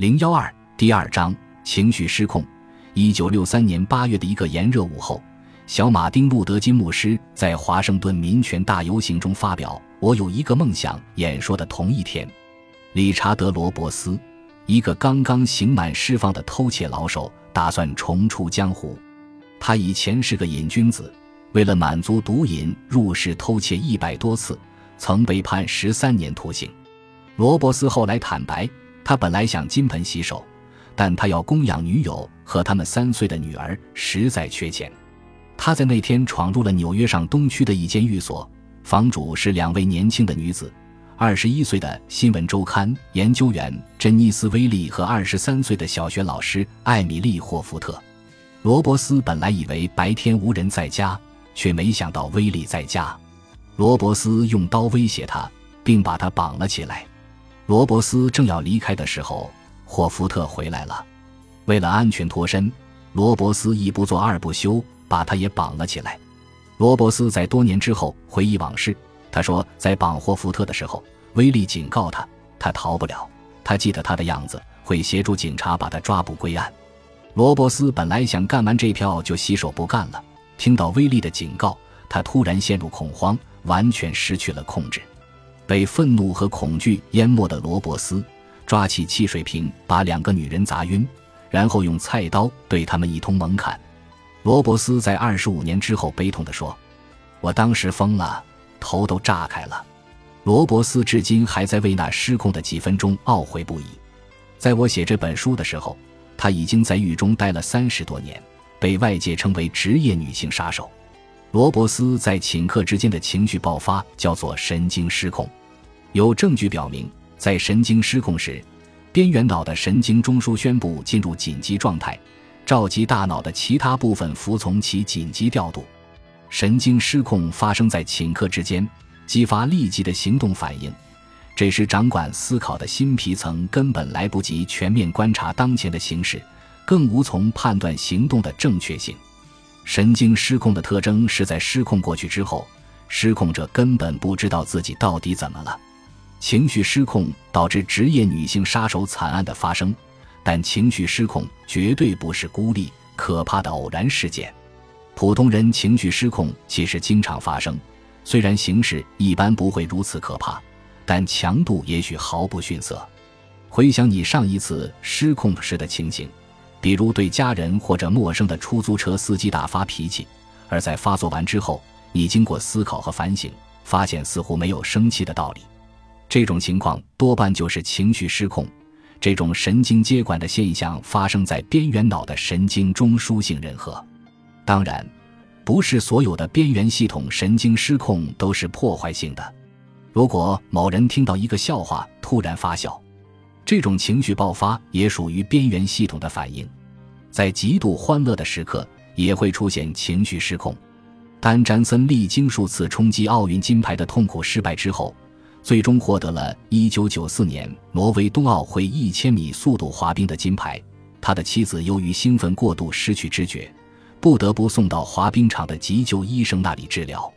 零幺二第二章情绪失控。一九六三年八月的一个炎热午后，小马丁·路德·金牧师在华盛顿民权大游行中发表“我有一个梦想”演说的同一天，理查德·罗伯斯，一个刚刚刑满释放的偷窃老手，打算重出江湖。他以前是个瘾君子，为了满足毒瘾，入室偷窃一百多次，曾被判十三年徒刑。罗伯斯后来坦白。他本来想金盆洗手，但他要供养女友和他们三岁的女儿，实在缺钱。他在那天闯入了纽约上东区的一间寓所，房主是两位年轻的女子：二十一岁的新闻周刊研究员珍妮斯·威利和二十三岁的小学老师艾米丽·霍福特。罗伯斯本来以为白天无人在家，却没想到威利在家。罗伯斯用刀威胁他，并把他绑了起来。罗伯斯正要离开的时候，霍福特回来了。为了安全脱身，罗伯斯一不做二不休，把他也绑了起来。罗伯斯在多年之后回忆往事，他说，在绑霍福特的时候，威利警告他，他逃不了。他记得他的样子，会协助警察把他抓捕归案。罗伯斯本来想干完这票就洗手不干了，听到威利的警告，他突然陷入恐慌，完全失去了控制。被愤怒和恐惧淹没的罗伯斯抓起汽水瓶，把两个女人砸晕，然后用菜刀对他们一通猛砍。罗伯斯在二十五年之后悲痛地说：“我当时疯了，头都炸开了。”罗伯斯至今还在为那失控的几分钟懊悔不已。在我写这本书的时候，他已经在狱中待了三十多年，被外界称为职业女性杀手。罗伯斯在顷刻之间的情绪爆发叫做神经失控。有证据表明，在神经失控时，边缘脑的神经中枢宣布进入紧急状态，召集大脑的其他部分服从其紧急调度。神经失控发生在顷刻之间，激发立即的行动反应。这时，掌管思考的新皮层根本来不及全面观察当前的形势，更无从判断行动的正确性。神经失控的特征是在失控过去之后，失控者根本不知道自己到底怎么了。情绪失控导致职业女性杀手惨案的发生，但情绪失控绝对不是孤立可怕的偶然事件。普通人情绪失控其实经常发生，虽然形式一般不会如此可怕，但强度也许毫不逊色。回想你上一次失控时的情形，比如对家人或者陌生的出租车司机大发脾气，而在发作完之后，你经过思考和反省，发现似乎没有生气的道理。这种情况多半就是情绪失控。这种神经接管的现象发生在边缘脑的神经中枢性任核。当然，不是所有的边缘系统神经失控都是破坏性的。如果某人听到一个笑话突然发笑，这种情绪爆发也属于边缘系统的反应。在极度欢乐的时刻也会出现情绪失控。丹·詹森历经数次冲击奥运金牌的痛苦失败之后。最终获得了1994年挪威冬奥会1千米速度滑冰的金牌。他的妻子由于兴奋过度失去知觉，不得不送到滑冰场的急救医生那里治疗。